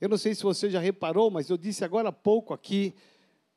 Eu não sei se você já reparou, mas eu disse agora há pouco aqui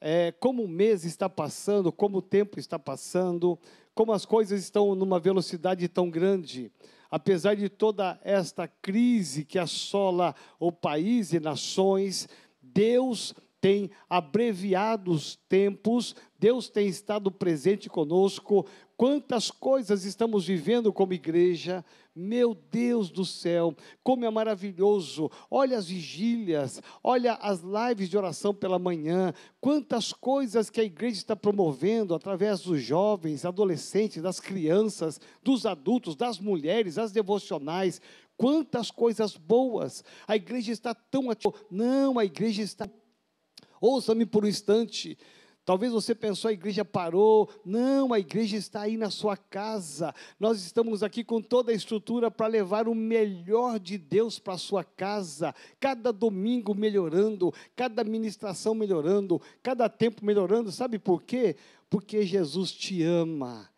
é, como o mês está passando, como o tempo está passando, como as coisas estão numa velocidade tão grande. Apesar de toda esta crise que assola o país e nações, Deus tem abreviado os tempos, Deus tem estado presente conosco. Quantas coisas estamos vivendo como igreja, meu Deus do céu, como é maravilhoso. Olha as vigílias, olha as lives de oração pela manhã. Quantas coisas que a igreja está promovendo através dos jovens, adolescentes, das crianças, dos adultos, das mulheres, as devocionais. Quantas coisas boas. A igreja está tão ativa. Não, a igreja está Ouça-me por um instante. Talvez você pensou a igreja parou. Não, a igreja está aí na sua casa. Nós estamos aqui com toda a estrutura para levar o melhor de Deus para a sua casa. Cada domingo melhorando, cada ministração melhorando, cada tempo melhorando. Sabe por quê? Porque Jesus te ama.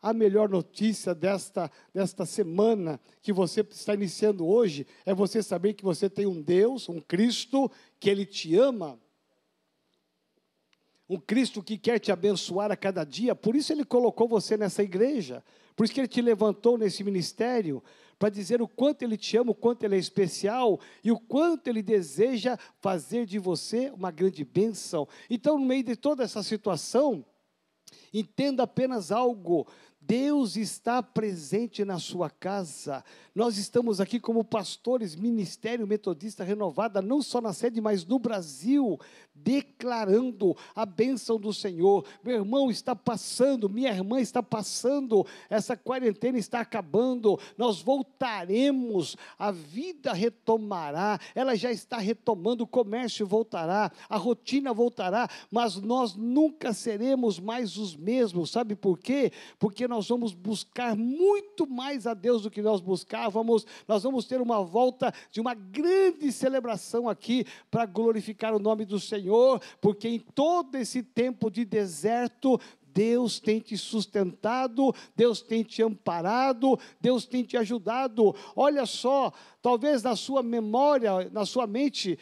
A melhor notícia desta, desta semana que você está iniciando hoje é você saber que você tem um Deus, um Cristo, que Ele te ama um Cristo que quer te abençoar a cada dia, por isso ele colocou você nessa igreja, por isso que ele te levantou nesse ministério, para dizer o quanto ele te ama, o quanto ele é especial e o quanto ele deseja fazer de você uma grande bênção. Então, no meio de toda essa situação, entenda apenas algo: Deus está presente na sua casa. Nós estamos aqui como pastores, Ministério Metodista Renovada, não só na sede, mas no Brasil, declarando a bênção do Senhor. Meu irmão está passando, minha irmã está passando, essa quarentena está acabando, nós voltaremos, a vida retomará, ela já está retomando, o comércio voltará, a rotina voltará, mas nós nunca seremos mais os mesmos, sabe por quê? Porque nós vamos buscar muito mais a Deus do que nós buscávamos nós vamos ter uma volta de uma grande celebração aqui para glorificar o nome do Senhor, porque em todo esse tempo de deserto, Deus tem te sustentado, Deus tem te amparado, Deus tem te ajudado. Olha só, talvez na sua memória, na sua mente,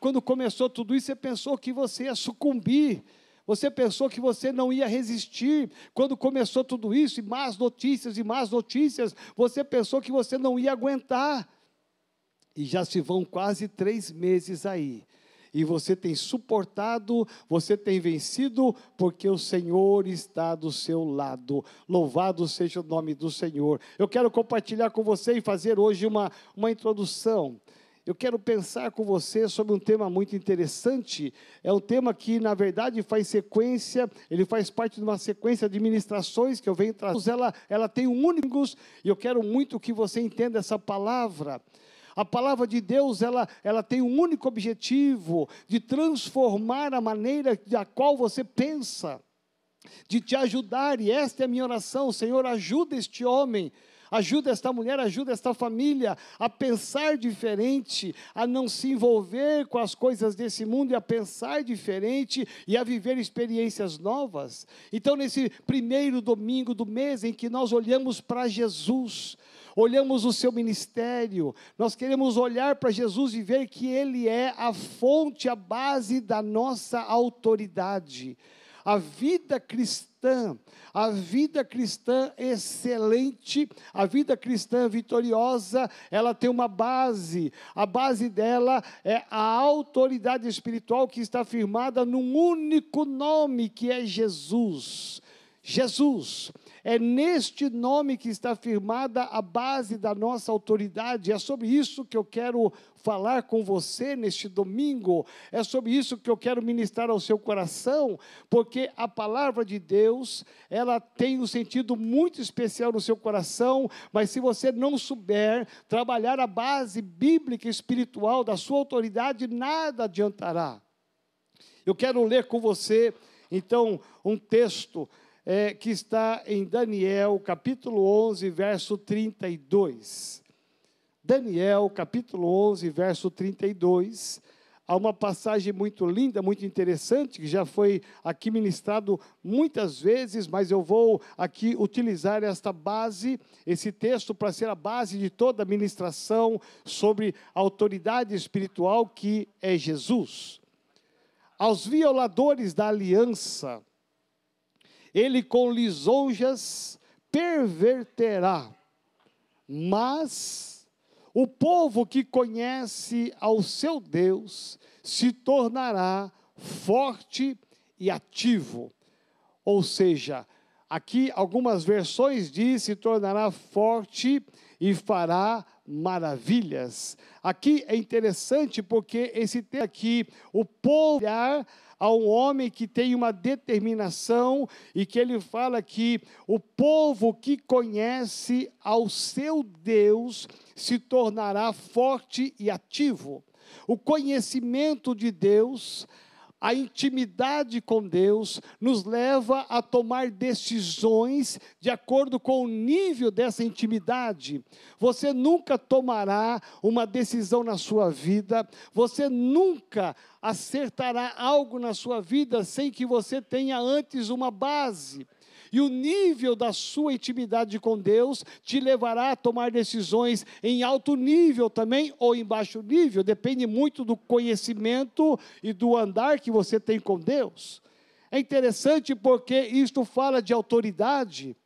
quando começou tudo isso, você pensou que você ia sucumbir. Você pensou que você não ia resistir quando começou tudo isso, e más notícias e más notícias, você pensou que você não ia aguentar. E já se vão quase três meses aí. E você tem suportado, você tem vencido, porque o Senhor está do seu lado. Louvado seja o nome do Senhor. Eu quero compartilhar com você e fazer hoje uma, uma introdução eu quero pensar com você sobre um tema muito interessante. É um tema que, na verdade, faz sequência, ele faz parte de uma sequência de ministrações que eu venho trazendo. Ela, ela tem um único, e eu quero muito que você entenda essa palavra. A palavra de Deus, ela, ela tem um único objetivo, de transformar a maneira da qual você pensa, de te ajudar, e esta é a minha oração, Senhor, ajuda este homem Ajuda esta mulher, ajuda esta família a pensar diferente, a não se envolver com as coisas desse mundo e a pensar diferente e a viver experiências novas. Então, nesse primeiro domingo do mês em que nós olhamos para Jesus, olhamos o seu ministério, nós queremos olhar para Jesus e ver que Ele é a fonte, a base da nossa autoridade. A vida cristã, a vida cristã excelente, a vida cristã vitoriosa, ela tem uma base. A base dela é a autoridade espiritual que está firmada num único nome que é Jesus. Jesus. É neste nome que está firmada a base da nossa autoridade. É sobre isso que eu quero falar com você neste domingo. É sobre isso que eu quero ministrar ao seu coração, porque a palavra de Deus, ela tem um sentido muito especial no seu coração, mas se você não souber trabalhar a base bíblica e espiritual da sua autoridade, nada adiantará. Eu quero ler com você, então, um texto é, que está em Daniel, capítulo 11, verso 32. Daniel, capítulo 11, verso 32. há uma passagem muito linda, muito interessante, que já foi aqui ministrado muitas vezes, mas eu vou aqui utilizar esta base, esse texto, para ser a base de toda a ministração sobre a autoridade espiritual que é Jesus. Aos violadores da aliança, ele com lisonjas perverterá, mas o povo que conhece ao seu Deus se tornará forte e ativo. Ou seja, aqui algumas versões diz se tornará forte e fará maravilhas. Aqui é interessante porque esse tem aqui o povo a um homem que tem uma determinação e que ele fala que o povo que conhece ao seu Deus se tornará forte e ativo. O conhecimento de Deus a intimidade com Deus nos leva a tomar decisões de acordo com o nível dessa intimidade. Você nunca tomará uma decisão na sua vida, você nunca acertará algo na sua vida sem que você tenha antes uma base. E o nível da sua intimidade com Deus te levará a tomar decisões em alto nível também ou em baixo nível, depende muito do conhecimento e do andar que você tem com Deus. É interessante porque isto fala de autoridade.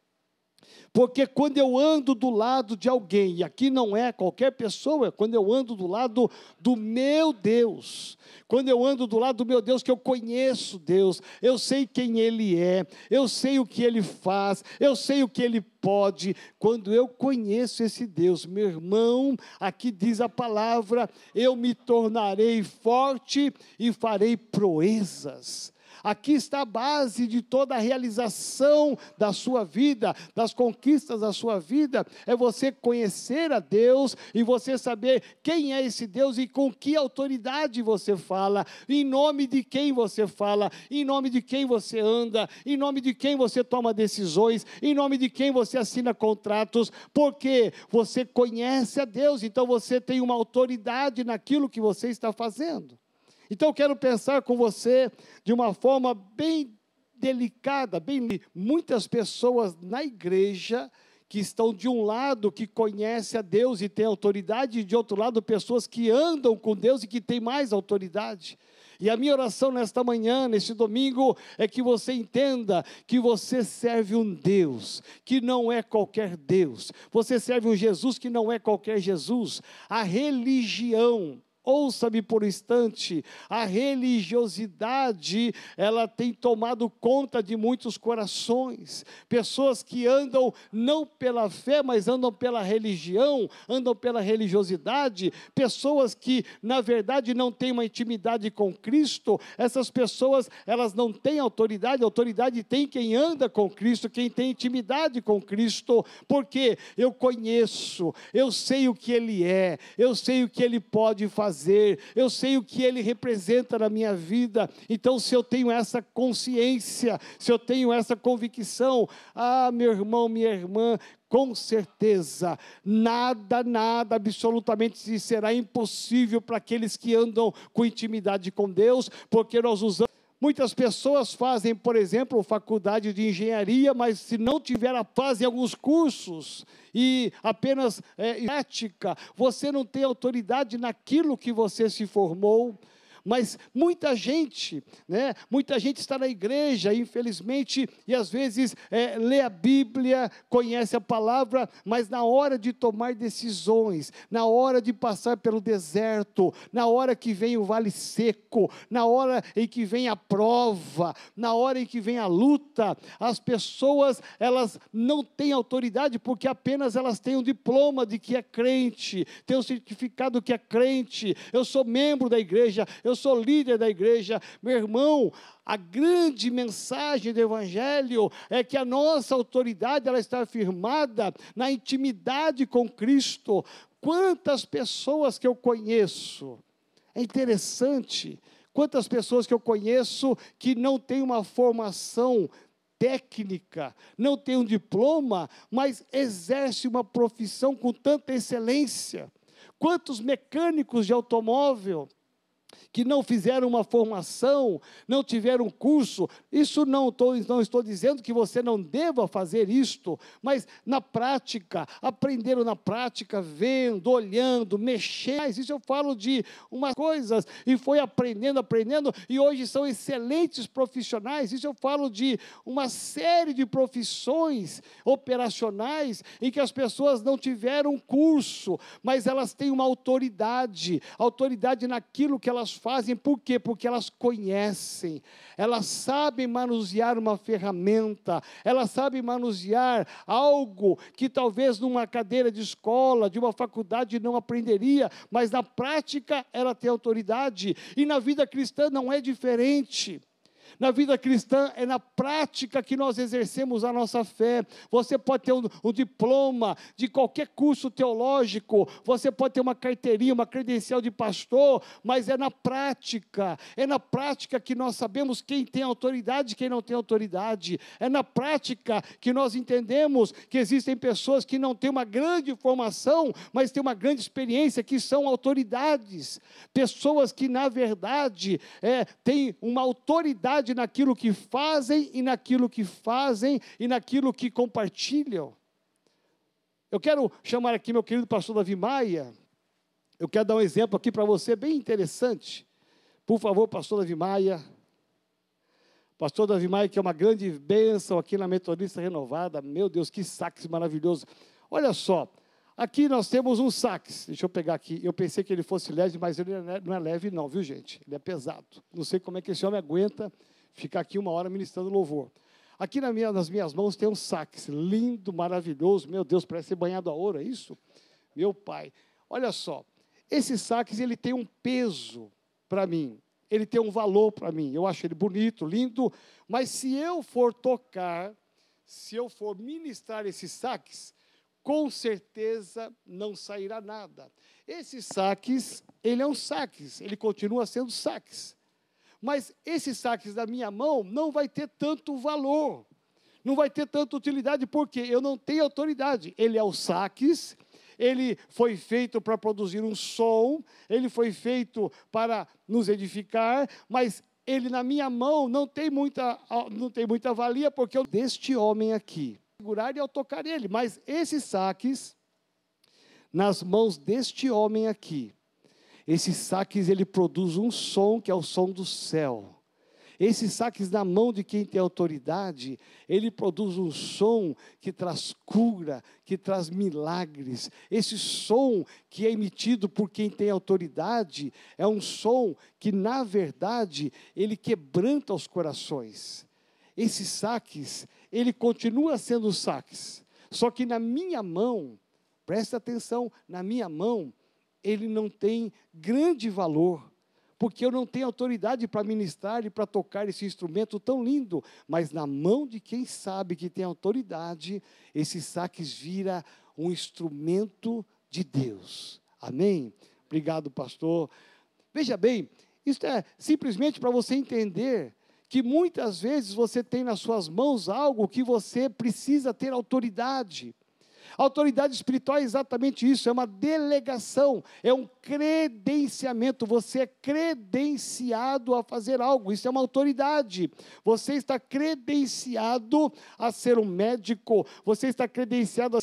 Porque quando eu ando do lado de alguém, e aqui não é qualquer pessoa, é quando eu ando do lado do meu Deus, quando eu ando do lado do meu Deus, que eu conheço Deus, eu sei quem Ele é, eu sei o que Ele faz, eu sei o que Ele pode, quando eu conheço esse Deus, meu irmão, aqui diz a palavra: eu me tornarei forte e farei proezas. Aqui está a base de toda a realização da sua vida, das conquistas da sua vida, é você conhecer a Deus e você saber quem é esse Deus e com que autoridade você fala, em nome de quem você fala, em nome de quem você anda, em nome de quem você toma decisões, em nome de quem você assina contratos, porque você conhece a Deus, então você tem uma autoridade naquilo que você está fazendo. Então eu quero pensar com você de uma forma bem delicada, bem muitas pessoas na igreja que estão de um lado que conhece a Deus e tem autoridade, e de outro lado pessoas que andam com Deus e que têm mais autoridade. E a minha oração nesta manhã, neste domingo, é que você entenda que você serve um Deus que não é qualquer Deus. Você serve um Jesus que não é qualquer Jesus. A religião Ouça-me por um instante, a religiosidade, ela tem tomado conta de muitos corações. Pessoas que andam não pela fé, mas andam pela religião, andam pela religiosidade. Pessoas que, na verdade, não têm uma intimidade com Cristo. Essas pessoas, elas não têm autoridade. Autoridade tem quem anda com Cristo, quem tem intimidade com Cristo. Porque eu conheço, eu sei o que Ele é, eu sei o que Ele pode fazer fazer, eu sei o que ele representa na minha vida. Então, se eu tenho essa consciência, se eu tenho essa convicção, ah, meu irmão, minha irmã, com certeza, nada, nada, absolutamente será impossível para aqueles que andam com intimidade com Deus, porque nós usamos. Muitas pessoas fazem, por exemplo, faculdade de engenharia, mas se não tiver a paz em alguns cursos e apenas é, ética, você não tem autoridade naquilo que você se formou. Mas muita gente, né, muita gente está na igreja, infelizmente, e às vezes é, lê a Bíblia, conhece a palavra, mas na hora de tomar decisões, na hora de passar pelo deserto, na hora que vem o vale seco, na hora em que vem a prova, na hora em que vem a luta, as pessoas, elas não têm autoridade porque apenas elas têm um diploma de que é crente, têm um certificado que é crente, eu sou membro da igreja, eu eu sou líder da igreja. Meu irmão, a grande mensagem do Evangelho é que a nossa autoridade ela está firmada na intimidade com Cristo. Quantas pessoas que eu conheço, é interessante, quantas pessoas que eu conheço que não têm uma formação técnica, não tem um diploma, mas exerce uma profissão com tanta excelência. Quantos mecânicos de automóvel que não fizeram uma formação, não tiveram um curso. Isso não, tô, não estou dizendo que você não deva fazer isto, mas na prática, aprenderam na prática, vendo, olhando, mexendo. Isso eu falo de umas coisas, e foi aprendendo, aprendendo, e hoje são excelentes profissionais. Isso eu falo de uma série de profissões operacionais em que as pessoas não tiveram curso, mas elas têm uma autoridade, autoridade naquilo que elas fazem, por quê? Porque elas conhecem, elas sabem manusear uma ferramenta, elas sabem manusear algo que talvez numa cadeira de escola, de uma faculdade não aprenderia, mas na prática ela tem autoridade, e na vida cristã não é diferente. Na vida cristã é na prática que nós exercemos a nossa fé. Você pode ter um, um, diploma de qualquer curso teológico, você pode ter uma carteirinha, uma credencial de pastor, mas é na prática, é na prática que nós sabemos quem tem autoridade e quem não tem autoridade. É na prática que nós entendemos que existem pessoas que não têm uma grande formação, mas têm uma grande experiência, que são autoridades. Pessoas que, na verdade, é, têm uma autoridade verdade naquilo que fazem e naquilo que fazem e naquilo que compartilham. Eu quero chamar aqui meu querido pastor Davi Maia. Eu quero dar um exemplo aqui para você bem interessante. Por favor, pastor Davi Maia. Pastor Davi Maia, que é uma grande bênção aqui na Metodista Renovada. Meu Deus, que sax maravilhoso. Olha só, aqui nós temos um sax. Deixa eu pegar aqui. Eu pensei que ele fosse leve, mas ele não é leve, não, viu, gente? Ele é pesado. Não sei como é que esse homem aguenta ficar aqui uma hora ministrando louvor. Aqui na minha, nas minhas mãos tem um sax lindo, maravilhoso. Meu Deus, parece ser banhado a ouro, é isso? Meu pai. Olha só, esse sax ele tem um peso para mim. Ele tem um valor para mim. Eu acho ele bonito, lindo, mas se eu for tocar, se eu for ministrar esse sax, com certeza não sairá nada. Esse sax, ele é um sax, ele continua sendo sax. Mas esse saques da minha mão não vai ter tanto valor, não vai ter tanta utilidade, porque eu não tenho autoridade. Ele é o saques, ele foi feito para produzir um som, ele foi feito para nos edificar, mas ele na minha mão não tem muita, não tem muita valia, porque eu deste homem aqui, segurar e ao tocar ele, mas esse saques nas mãos deste homem aqui, esse saques ele produz um som que é o som do céu. Esse saques na mão de quem tem autoridade, ele produz um som que traz cura, que traz milagres. Esse som que é emitido por quem tem autoridade é um som que, na verdade, ele quebranta os corações. Esse saques, ele continua sendo saques, só que na minha mão, presta atenção, na minha mão, ele não tem grande valor, porque eu não tenho autoridade para ministrar e para tocar esse instrumento tão lindo, mas na mão de quem sabe que tem autoridade, esse saques vira um instrumento de Deus. Amém? Obrigado, pastor. Veja bem, isso é simplesmente para você entender que muitas vezes você tem nas suas mãos algo que você precisa ter autoridade. Autoridade espiritual é exatamente isso, é uma delegação, é um credenciamento. Você é credenciado a fazer algo, isso é uma autoridade. Você está credenciado a ser um médico, você está credenciado a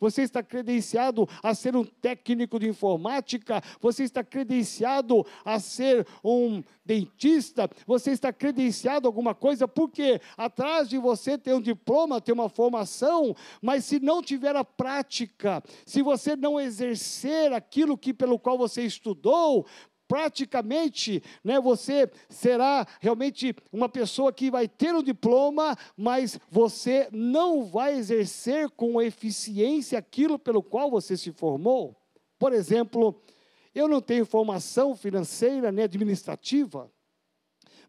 você está credenciado a ser um técnico de informática, você está credenciado a ser um dentista, você está credenciado alguma coisa, porque atrás de você tem um diploma, tem uma formação, mas se não tiver a prática, se você não exercer aquilo que pelo qual você estudou, praticamente, né, você será realmente uma pessoa que vai ter um diploma, mas você não vai exercer com eficiência aquilo pelo qual você se formou. Por exemplo, eu não tenho formação financeira nem administrativa,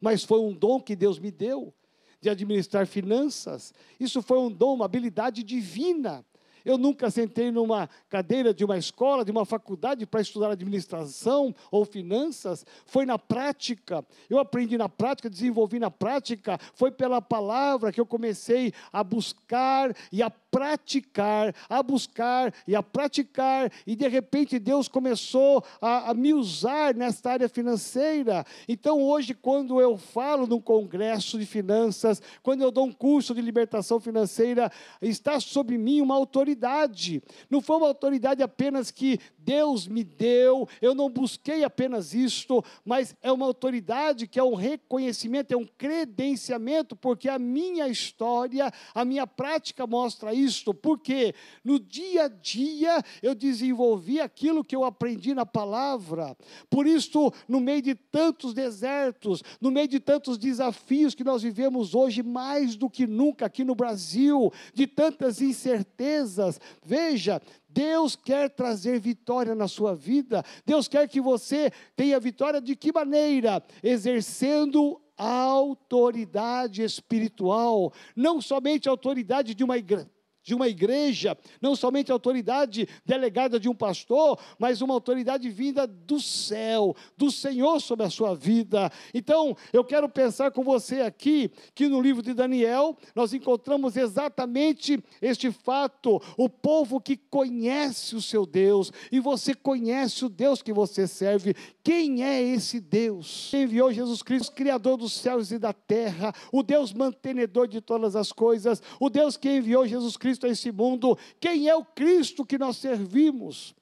mas foi um dom que Deus me deu de administrar finanças. Isso foi um dom, uma habilidade divina. Eu nunca sentei numa cadeira de uma escola, de uma faculdade para estudar administração ou finanças. Foi na prática. Eu aprendi na prática, desenvolvi na prática. Foi pela palavra que eu comecei a buscar e a praticar, a buscar e a praticar, e de repente Deus começou a, a me usar nesta área financeira. Então, hoje, quando eu falo num congresso de finanças, quando eu dou um curso de libertação financeira, está sobre mim uma autoridade. Não foi uma autoridade apenas que Deus me deu, eu não busquei apenas isto, mas é uma autoridade que é um reconhecimento, é um credenciamento, porque a minha história, a minha prática mostra isto, porque no dia a dia eu desenvolvi aquilo que eu aprendi na palavra. Por isso, no meio de tantos desertos, no meio de tantos desafios que nós vivemos hoje, mais do que nunca aqui no Brasil, de tantas incertezas, veja, Deus quer trazer vitória na sua vida. Deus quer que você tenha vitória de que maneira? Exercendo a autoridade espiritual, não somente a autoridade de uma igreja de uma igreja, não somente a autoridade delegada de um pastor, mas uma autoridade vinda do céu, do Senhor sobre a sua vida. Então, eu quero pensar com você aqui que no livro de Daniel nós encontramos exatamente este fato: o povo que conhece o seu Deus, e você conhece o Deus que você serve. Quem é esse Deus? Quem enviou Jesus Cristo, Criador dos céus e da terra, o Deus mantenedor de todas as coisas, o Deus que enviou Jesus Cristo Cristo a esse mundo. Quem é o Cristo que nós servimos?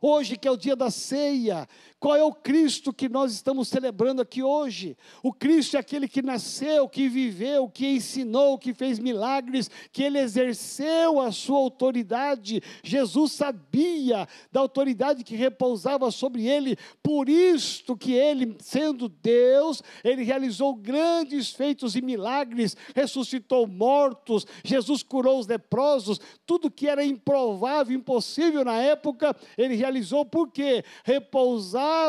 Hoje, que é o dia da ceia, qual é o Cristo que nós estamos celebrando aqui hoje? O Cristo é aquele que nasceu, que viveu, que ensinou, que fez milagres, que ele exerceu a sua autoridade. Jesus sabia da autoridade que repousava sobre ele, por isto que ele, sendo Deus, ele realizou grandes feitos e milagres, ressuscitou mortos, Jesus curou os leprosos, tudo que era improvável, impossível na época, ele realizou porque repousava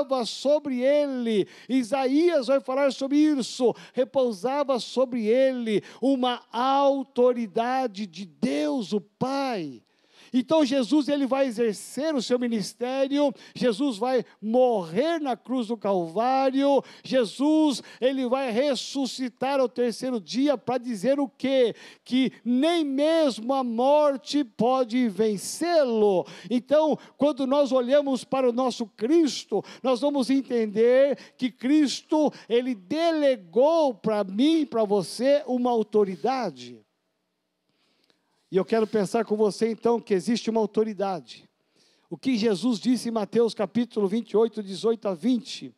repousava sobre ele. Isaías vai falar sobre isso. Repousava sobre ele uma autoridade de Deus, o Pai. Então Jesus ele vai exercer o seu ministério, Jesus vai morrer na cruz do Calvário, Jesus ele vai ressuscitar ao terceiro dia para dizer o quê? Que nem mesmo a morte pode vencê-lo. Então, quando nós olhamos para o nosso Cristo, nós vamos entender que Cristo ele delegou para mim, para você uma autoridade. E eu quero pensar com você então que existe uma autoridade. O que Jesus disse em Mateus capítulo 28, 18 a 20.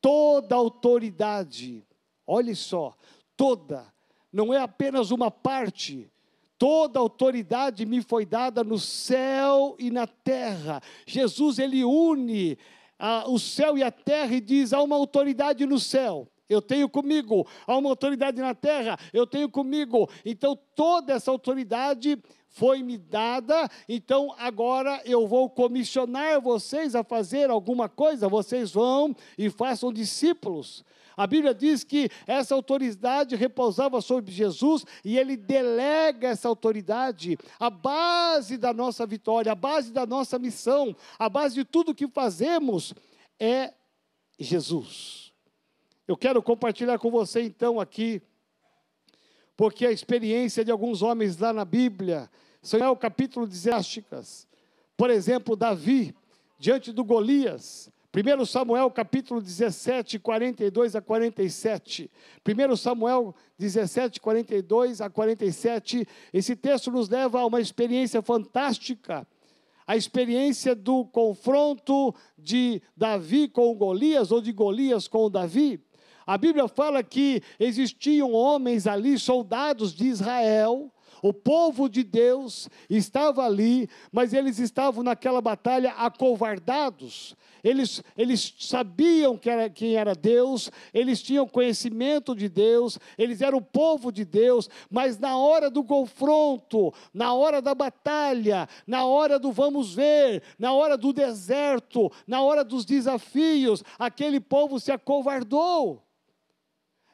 Toda autoridade, olhe só, toda, não é apenas uma parte, toda autoridade me foi dada no céu e na terra. Jesus, ele une ah, o céu e a terra e diz: há uma autoridade no céu eu tenho comigo. Há uma autoridade na terra, eu tenho comigo. Então, toda essa autoridade foi me dada, então agora eu vou comissionar vocês a fazer alguma coisa, vocês vão e façam discípulos. A Bíblia diz que essa autoridade repousava sobre Jesus e ele delega essa autoridade. A base da nossa vitória, a base da nossa missão, a base de tudo que fazemos é Jesus. Eu quero compartilhar com você então aqui, porque a experiência de alguns homens lá na Bíblia, Samuel capítulo de Zésticas, por exemplo, Davi, diante do Golias, 1 Samuel capítulo 17, 42 a 47. 1 Samuel 17, 42 a 47. Esse texto nos leva a uma experiência fantástica. A experiência do confronto de Davi com Golias, ou de Golias com Davi. A Bíblia fala que existiam homens ali, soldados de Israel, o povo de Deus estava ali, mas eles estavam naquela batalha acovardados. Eles, eles sabiam que era, quem era Deus, eles tinham conhecimento de Deus, eles eram o povo de Deus, mas na hora do confronto, na hora da batalha, na hora do vamos ver, na hora do deserto, na hora dos desafios, aquele povo se acovardou.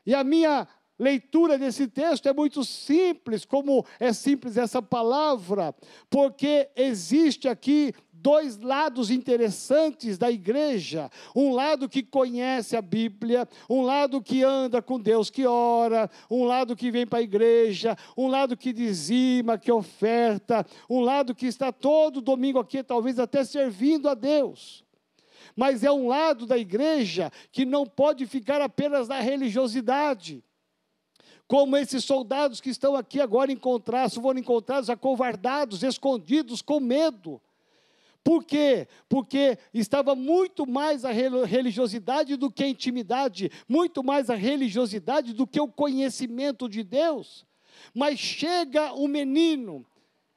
E a minha leitura desse texto é muito simples, como é simples essa palavra, porque existe aqui dois lados interessantes da igreja: um lado que conhece a Bíblia, um lado que anda com Deus, que ora, um lado que vem para a igreja, um lado que dizima, que oferta, um lado que está todo domingo aqui, talvez até servindo a Deus mas é um lado da igreja que não pode ficar apenas na religiosidade. Como esses soldados que estão aqui agora encontrados, foram encontrados acovardados, escondidos, com medo. Por quê? Porque estava muito mais a religiosidade do que a intimidade, muito mais a religiosidade do que o conhecimento de Deus. Mas chega o menino,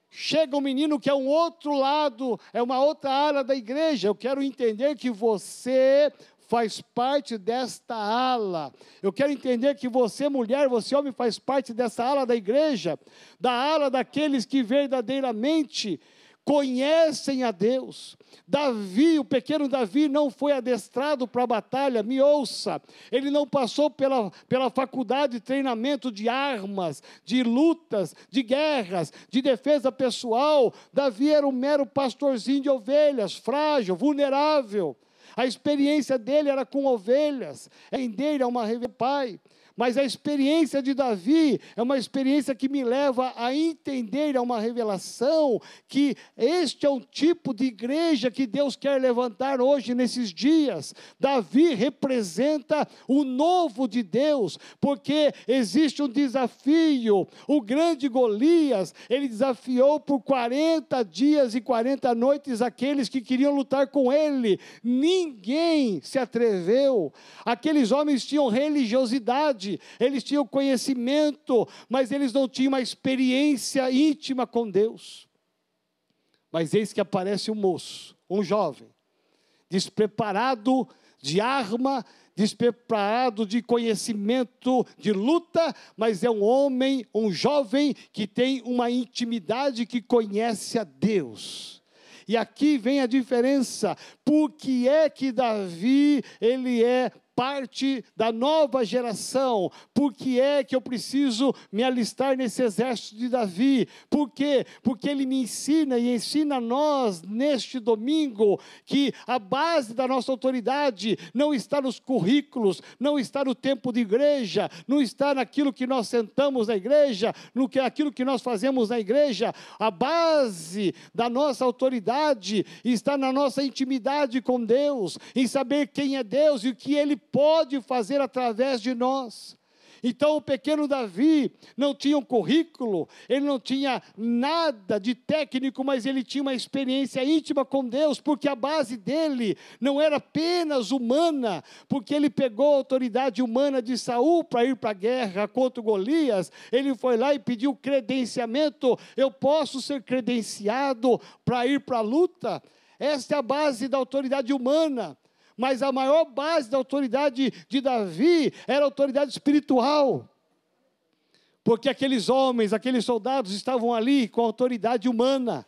chega um menino que é um outro lado, é uma outra área da igreja. Eu quero entender que você faz parte desta ala. Eu quero entender que você, mulher, você, homem, faz parte dessa ala da igreja, da ala daqueles que verdadeiramente conhecem a Deus. Davi, o pequeno Davi, não foi adestrado para a batalha, me ouça, ele não passou pela, pela faculdade de treinamento de armas, de lutas, de guerras, de defesa pessoal. Davi era um mero pastorzinho de ovelhas, frágil, vulnerável. A experiência dele era com ovelhas, em dele é uma pai. Mas a experiência de Davi é uma experiência que me leva a entender, é uma revelação que este é um tipo de igreja que Deus quer levantar hoje nesses dias. Davi representa o novo de Deus, porque existe um desafio. O grande Golias, ele desafiou por 40 dias e 40 noites aqueles que queriam lutar com ele. Ninguém se atreveu. Aqueles homens tinham religiosidade eles tinham conhecimento, mas eles não tinham uma experiência íntima com Deus. Mas eis que aparece um moço, um jovem, despreparado de arma, despreparado de conhecimento de luta, mas é um homem, um jovem que tem uma intimidade que conhece a Deus. E aqui vem a diferença. Por que é que Davi, ele é parte da nova geração. Por que é que eu preciso me alistar nesse exército de Davi? Por quê? Porque ele me ensina e ensina a nós neste domingo que a base da nossa autoridade não está nos currículos, não está no tempo de igreja, não está naquilo que nós sentamos na igreja, no que aquilo que nós fazemos na igreja. A base da nossa autoridade está na nossa intimidade com Deus, em saber quem é Deus e o que ele pode fazer através de nós. Então o pequeno Davi não tinha um currículo, ele não tinha nada de técnico, mas ele tinha uma experiência íntima com Deus, porque a base dele não era apenas humana, porque ele pegou a autoridade humana de Saul para ir para a guerra contra Golias, ele foi lá e pediu credenciamento, eu posso ser credenciado para ir para a luta. Esta é a base da autoridade humana mas a maior base da autoridade de Davi era a autoridade espiritual. Porque aqueles homens, aqueles soldados estavam ali com autoridade humana,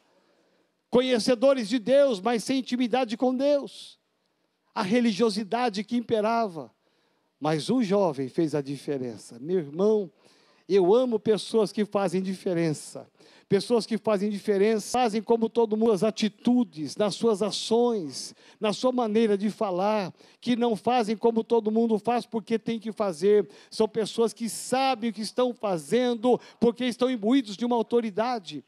conhecedores de Deus, mas sem intimidade com Deus. A religiosidade que imperava. Mas um jovem fez a diferença. Meu irmão, eu amo pessoas que fazem diferença. Pessoas que fazem diferença, fazem como todo mundo, as atitudes, nas suas ações, na sua maneira de falar, que não fazem como todo mundo faz porque tem que fazer. São pessoas que sabem o que estão fazendo porque estão imbuídos de uma autoridade.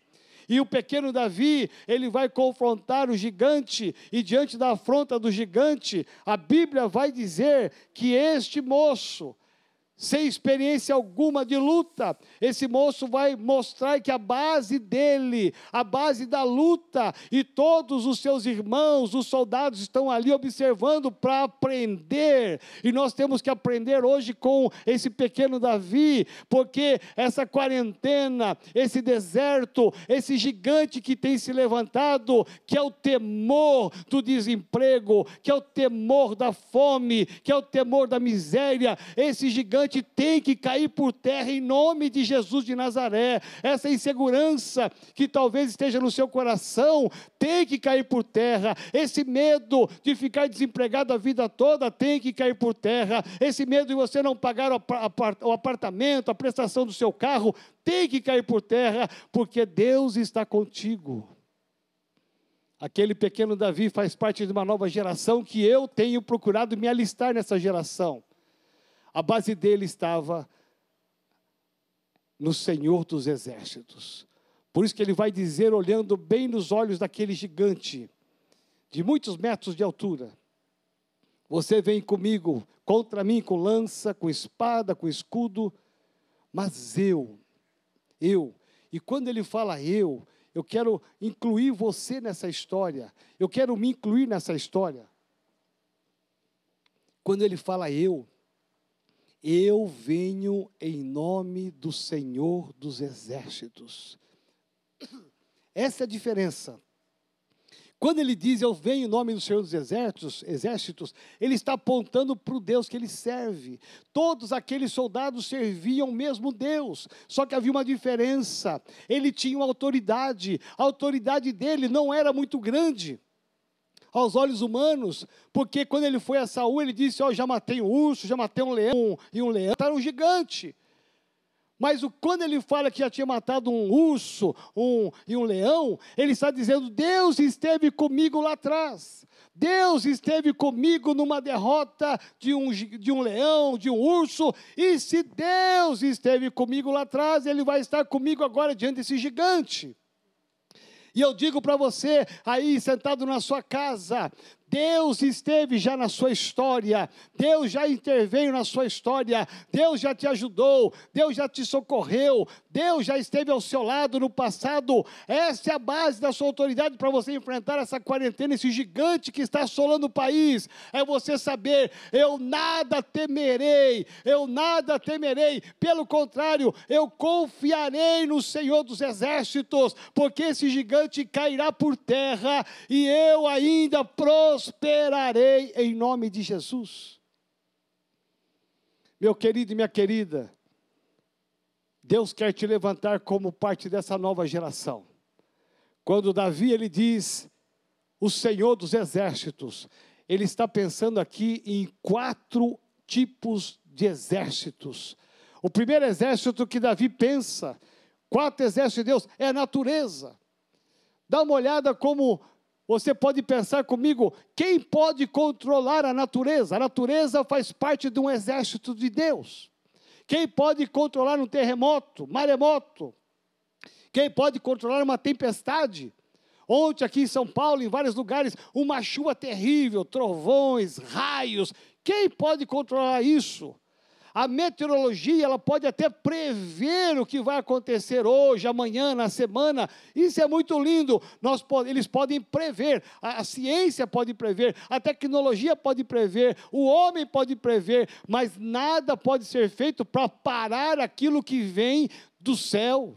E o pequeno Davi, ele vai confrontar o gigante, e diante da afronta do gigante, a Bíblia vai dizer que este moço, sem experiência alguma de luta, esse moço vai mostrar que a base dele, a base da luta, e todos os seus irmãos, os soldados, estão ali observando para aprender, e nós temos que aprender hoje com esse pequeno Davi, porque essa quarentena, esse deserto, esse gigante que tem se levantado, que é o temor do desemprego, que é o temor da fome, que é o temor da miséria, esse gigante tem que cair por terra em nome de Jesus de Nazaré. Essa insegurança que talvez esteja no seu coração tem que cair por terra. Esse medo de ficar desempregado a vida toda tem que cair por terra. Esse medo de você não pagar o apartamento, a prestação do seu carro, tem que cair por terra, porque Deus está contigo. Aquele pequeno Davi faz parte de uma nova geração que eu tenho procurado me alistar nessa geração. A base dele estava no Senhor dos Exércitos. Por isso que ele vai dizer, olhando bem nos olhos daquele gigante, de muitos metros de altura: Você vem comigo, contra mim, com lança, com espada, com escudo, mas eu, eu, e quando ele fala eu, eu quero incluir você nessa história, eu quero me incluir nessa história. Quando ele fala eu, eu venho em nome do Senhor dos Exércitos. Essa é a diferença. Quando ele diz eu venho em nome do Senhor dos exércitos, exércitos, ele está apontando para o Deus que ele serve. Todos aqueles soldados serviam o mesmo Deus, só que havia uma diferença. Ele tinha uma autoridade, a autoridade dele não era muito grande aos olhos humanos, porque quando ele foi a Saul, ele disse: Ó, oh, já matei um urso, já matei um leão, e um leão era um gigante. Mas o, quando ele fala que já tinha matado um urso um, e um leão, ele está dizendo: Deus esteve comigo lá atrás. Deus esteve comigo numa derrota de um, de um leão, de um urso, e se Deus esteve comigo lá atrás, Ele vai estar comigo agora diante desse gigante. E eu digo para você, aí sentado na sua casa, Deus esteve já na sua história, Deus já interveio na sua história, Deus já te ajudou, Deus já te socorreu, Deus já esteve ao seu lado no passado. Essa é a base da sua autoridade para você enfrentar essa quarentena, esse gigante que está assolando o país. É você saber: eu nada temerei, eu nada temerei, pelo contrário, eu confiarei no Senhor dos Exércitos, porque esse gigante cairá por terra e eu ainda prosperarei prosperarei em nome de Jesus. Meu querido e minha querida, Deus quer te levantar como parte dessa nova geração. Quando Davi ele diz o Senhor dos exércitos, ele está pensando aqui em quatro tipos de exércitos. O primeiro exército que Davi pensa, quatro exércitos de Deus, é a natureza. Dá uma olhada como você pode pensar comigo, quem pode controlar a natureza? A natureza faz parte de um exército de Deus. Quem pode controlar um terremoto, maremoto? Quem pode controlar uma tempestade? Ontem aqui em São Paulo, em vários lugares, uma chuva terrível, trovões, raios. Quem pode controlar isso? A meteorologia, ela pode até prever o que vai acontecer hoje, amanhã, na semana. Isso é muito lindo. Nós, eles podem prever, a, a ciência pode prever, a tecnologia pode prever, o homem pode prever, mas nada pode ser feito para parar aquilo que vem do céu.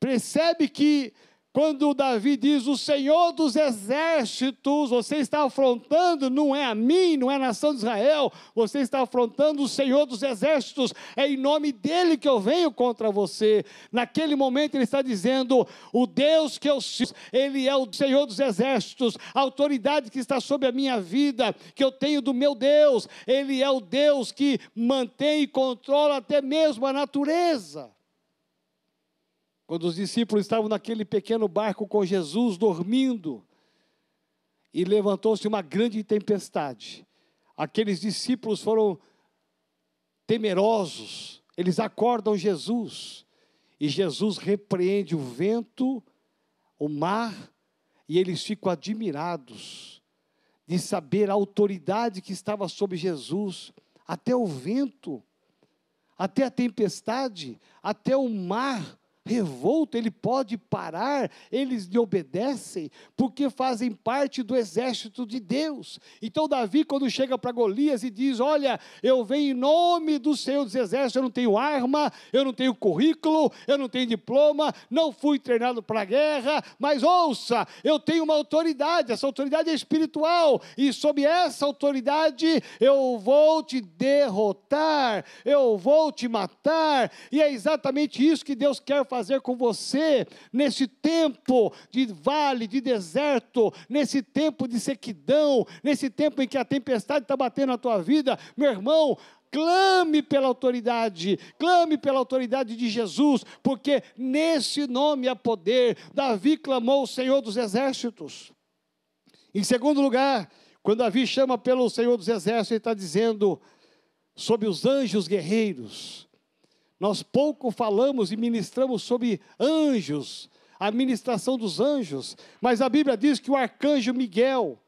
Percebe que quando Davi diz o Senhor dos exércitos, você está afrontando, não é a mim, não é a nação de Israel, você está afrontando o Senhor dos exércitos, é em nome dele que eu venho contra você. Naquele momento ele está dizendo: o Deus que eu sirvo, ele é o Senhor dos exércitos, a autoridade que está sobre a minha vida, que eu tenho do meu Deus, ele é o Deus que mantém e controla até mesmo a natureza. Quando os discípulos estavam naquele pequeno barco com Jesus dormindo, e levantou-se uma grande tempestade, aqueles discípulos foram temerosos, eles acordam Jesus, e Jesus repreende o vento, o mar, e eles ficam admirados de saber a autoridade que estava sobre Jesus, até o vento, até a tempestade, até o mar revolto, ele pode parar, eles lhe obedecem, porque fazem parte do exército de Deus. Então, Davi, quando chega para Golias e diz: Olha, eu venho em nome do Senhor dos Exércitos, eu não tenho arma, eu não tenho currículo, eu não tenho diploma, não fui treinado para a guerra, mas ouça, eu tenho uma autoridade, essa autoridade é espiritual, e sob essa autoridade eu vou te derrotar, eu vou te matar, e é exatamente isso que Deus quer fazer fazer com você nesse tempo de vale, de deserto, nesse tempo de sequidão, nesse tempo em que a tempestade está batendo na tua vida, meu irmão, clame pela autoridade, clame pela autoridade de Jesus, porque nesse nome há poder. Davi clamou o Senhor dos Exércitos. Em segundo lugar, quando Davi chama pelo Senhor dos Exércitos, ele está dizendo sobre os anjos guerreiros. Nós pouco falamos e ministramos sobre anjos, a ministração dos anjos, mas a Bíblia diz que o arcanjo Miguel,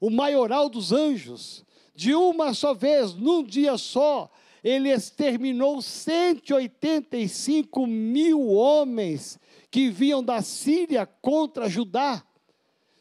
o maioral dos anjos, de uma só vez, num dia só, ele exterminou 185 mil homens que vinham da Síria contra Judá.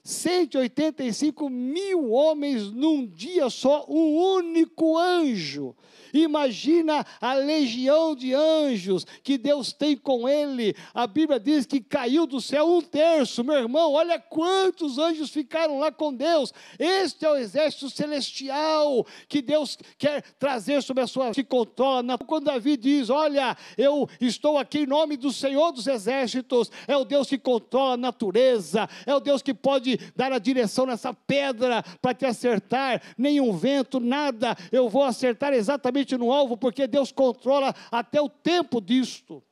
185 mil homens num dia só, um único anjo Imagina a legião de anjos que Deus tem com ele. A Bíblia diz que caiu do céu um terço. Meu irmão, olha quantos anjos ficaram lá com Deus. Este é o exército celestial que Deus quer trazer sobre a sua que controla. Quando Davi diz: Olha, eu estou aqui em nome do Senhor dos exércitos, é o Deus que controla a natureza, é o Deus que pode dar a direção nessa pedra para te acertar. Nenhum vento, nada. Eu vou acertar exatamente exatamente no alvo, porque Deus controla até o tempo disto.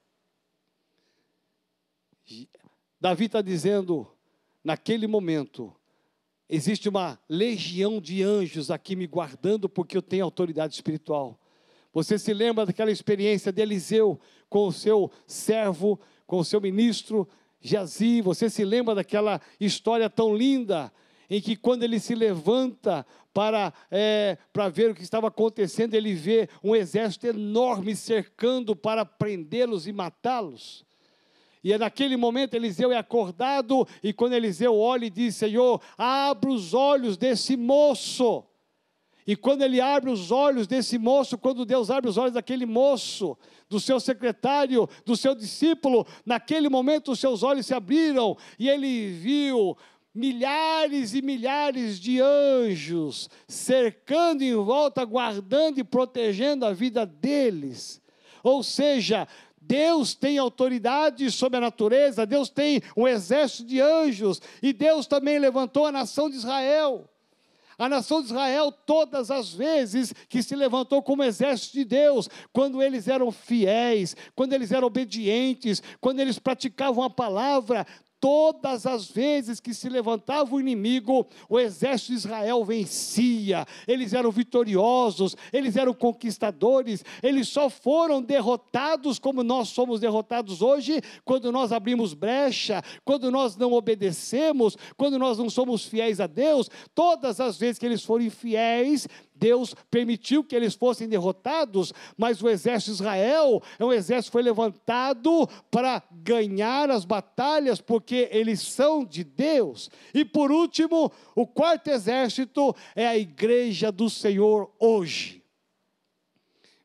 Davi está dizendo, naquele momento, existe uma legião de anjos aqui me guardando, porque eu tenho autoridade espiritual. Você se lembra daquela experiência de Eliseu com o seu servo, com o seu ministro Jazi? Você se lembra daquela história tão linda em que quando ele se levanta para, é, para ver o que estava acontecendo, ele vê um exército enorme cercando para prendê-los e matá-los. E é naquele momento Eliseu é acordado, e quando Eliseu olha e diz: Senhor, abra os olhos desse moço. E quando ele abre os olhos desse moço, quando Deus abre os olhos daquele moço, do seu secretário, do seu discípulo, naquele momento os seus olhos se abriram e ele viu milhares e milhares de anjos cercando em volta, guardando e protegendo a vida deles. Ou seja, Deus tem autoridade sobre a natureza, Deus tem um exército de anjos, e Deus também levantou a nação de Israel. A nação de Israel, todas as vezes que se levantou como exército de Deus, quando eles eram fiéis, quando eles eram obedientes, quando eles praticavam a palavra, Todas as vezes que se levantava o inimigo, o exército de Israel vencia, eles eram vitoriosos, eles eram conquistadores, eles só foram derrotados como nós somos derrotados hoje, quando nós abrimos brecha, quando nós não obedecemos, quando nós não somos fiéis a Deus. Todas as vezes que eles foram infiéis, Deus permitiu que eles fossem derrotados, mas o exército de Israel é um exército que foi levantado para ganhar as batalhas, porque eles são de Deus. E por último, o quarto exército é a igreja do Senhor hoje.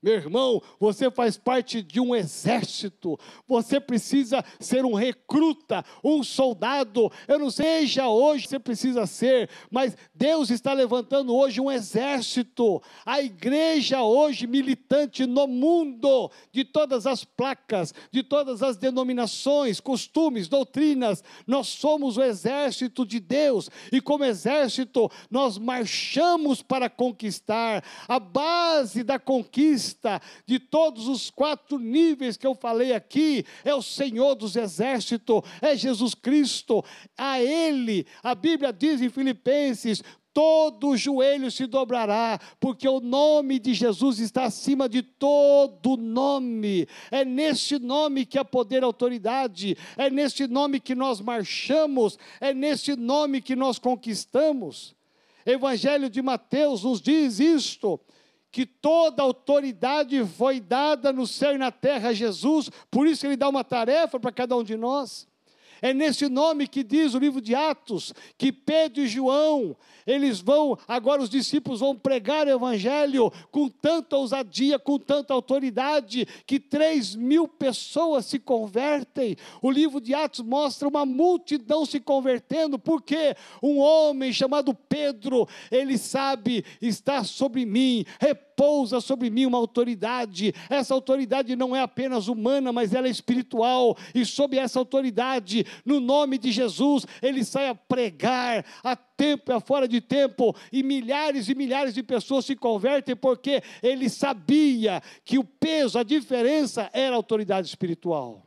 Meu irmão, você faz parte de um exército. Você precisa ser um recruta, um soldado. Eu não seja hoje você precisa ser, mas Deus está levantando hoje um exército. A igreja hoje militante no mundo, de todas as placas, de todas as denominações, costumes, doutrinas, nós somos o exército de Deus. E como exército, nós marchamos para conquistar. A base da conquista de todos os quatro níveis que eu falei aqui, é o Senhor dos exércitos, é Jesus Cristo, a Ele, a Bíblia diz em Filipenses: todo joelho se dobrará, porque o nome de Jesus está acima de todo nome. É nesse nome que há poder e autoridade, é nesse nome que nós marchamos, é nesse nome que nós conquistamos. Evangelho de Mateus nos diz isto, que toda autoridade foi dada no céu e na terra a Jesus, por isso ele dá uma tarefa para cada um de nós. É nesse nome que diz o livro de Atos que Pedro e João, eles vão, agora os discípulos vão pregar o evangelho com tanta ousadia, com tanta autoridade, que três mil pessoas se convertem. O livro de Atos mostra uma multidão se convertendo, porque um homem chamado Pedro, ele sabe, está sobre mim, repousa sobre mim uma autoridade. Essa autoridade não é apenas humana, mas ela é espiritual, e sob essa autoridade, no nome de Jesus, ele sai a pregar a tempo e a fora de tempo, e milhares e milhares de pessoas se convertem porque ele sabia que o peso, a diferença era a autoridade espiritual.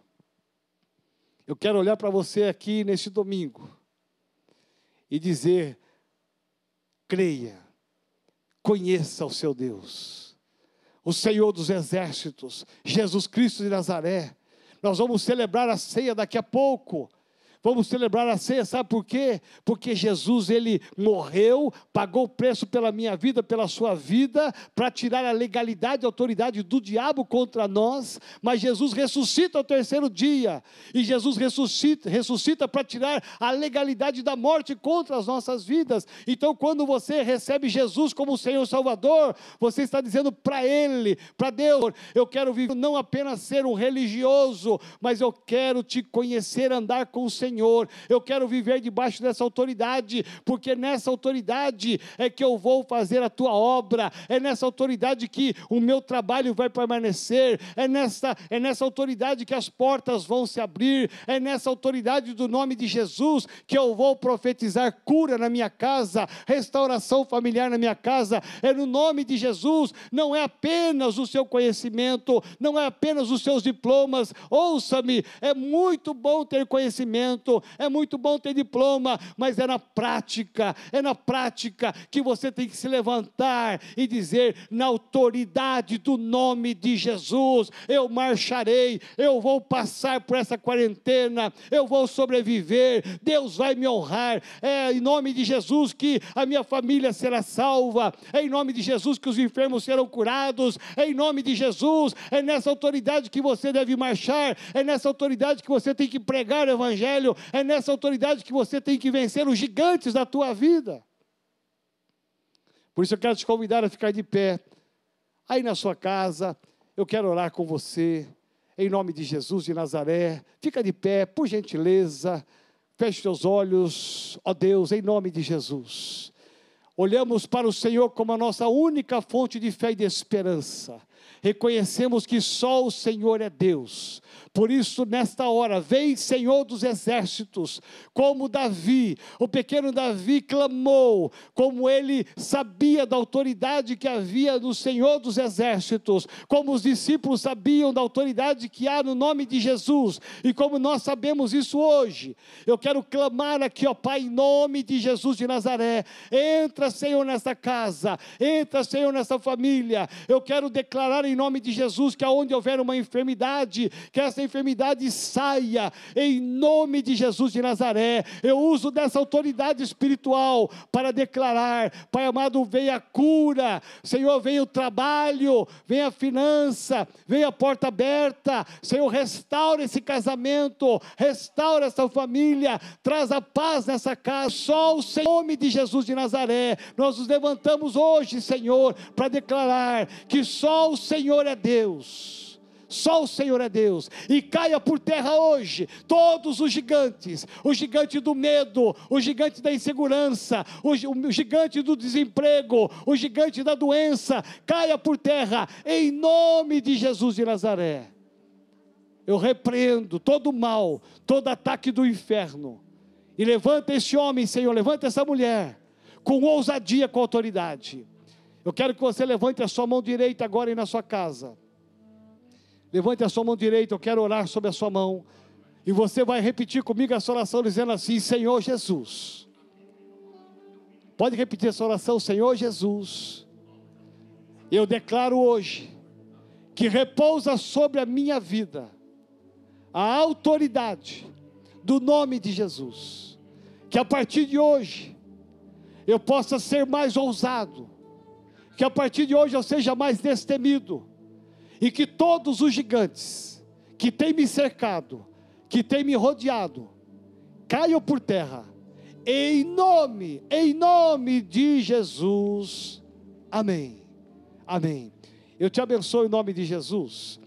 Eu quero olhar para você aqui neste domingo e dizer: creia, conheça o seu Deus, o Senhor dos exércitos, Jesus Cristo de Nazaré. Nós vamos celebrar a ceia daqui a pouco. Vamos celebrar a ceia, sabe por quê? Porque Jesus, ele morreu, pagou o preço pela minha vida, pela sua vida, para tirar a legalidade e autoridade do diabo contra nós, mas Jesus ressuscita ao terceiro dia, e Jesus ressuscita, ressuscita para tirar a legalidade da morte contra as nossas vidas. Então, quando você recebe Jesus como Senhor Salvador, você está dizendo para Ele, para Deus, eu quero viver, não apenas ser um religioso, mas eu quero te conhecer, andar com o Senhor Senhor. Eu quero viver debaixo dessa autoridade, porque nessa autoridade é que eu vou fazer a tua obra, é nessa autoridade que o meu trabalho vai permanecer, é nessa, é nessa autoridade que as portas vão se abrir, é nessa autoridade do nome de Jesus que eu vou profetizar cura na minha casa, restauração familiar na minha casa, é no nome de Jesus, não é apenas o seu conhecimento, não é apenas os seus diplomas, ouça-me, é muito bom ter conhecimento é muito bom ter diploma, mas é na prática, é na prática que você tem que se levantar e dizer: na autoridade do nome de Jesus, eu marcharei, eu vou passar por essa quarentena, eu vou sobreviver, Deus vai me honrar, é em nome de Jesus que a minha família será salva, é em nome de Jesus que os enfermos serão curados, é em nome de Jesus, é nessa autoridade que você deve marchar, é nessa autoridade que você tem que pregar o Evangelho, é nessa autoridade que você tem que vencer os gigantes da tua vida. Por isso eu quero te convidar a ficar de pé. Aí na sua casa, eu quero orar com você, em nome de Jesus de Nazaré. Fica de pé, por gentileza. Feche seus olhos, ó Deus, em nome de Jesus. Olhamos para o Senhor como a nossa única fonte de fé e de esperança. Reconhecemos que só o Senhor é Deus. Por isso, nesta hora, vem Senhor dos exércitos, como Davi, o pequeno Davi clamou, como ele sabia da autoridade que havia no Senhor dos exércitos, como os discípulos sabiam da autoridade que há no nome de Jesus, e como nós sabemos isso hoje. Eu quero clamar aqui, ó Pai, em nome de Jesus de Nazaré. Entra, Senhor, nessa casa, entra, Senhor, nessa família. Eu quero declarar em nome de Jesus que aonde houver uma enfermidade, que essa enfermidade saia, em nome de Jesus de Nazaré. Eu uso dessa autoridade espiritual para declarar: Pai amado, venha a cura, Senhor, venha o trabalho, venha a finança, venha a porta aberta, Senhor, restaura esse casamento, restaura essa família, traz a paz nessa casa. Só o Senhor, em nome de Jesus de Nazaré, nós nos levantamos hoje, Senhor, para declarar que só o Senhor é Deus. Só o Senhor é Deus. E caia por terra hoje todos os gigantes: o gigante do medo, o gigante da insegurança, o, gigante do desemprego, o gigante da doença. Caia por terra em nome de Jesus de Nazaré. Eu repreendo todo mal, todo ataque do inferno. E levanta esse homem, Senhor, levanta essa mulher, com ousadia, com autoridade. Eu quero que você levante a sua mão direita agora aí na sua casa. Levante a sua mão direita, eu quero orar sobre a sua mão. E você vai repetir comigo essa oração dizendo assim: Senhor Jesus. Pode repetir essa oração, Senhor Jesus. Eu declaro hoje que repousa sobre a minha vida a autoridade do nome de Jesus. Que a partir de hoje eu possa ser mais ousado que a partir de hoje eu seja mais destemido, e que todos os gigantes que têm me cercado, que têm me rodeado, caiam por terra, em nome, em nome de Jesus. Amém. Amém. Eu te abençoo em nome de Jesus.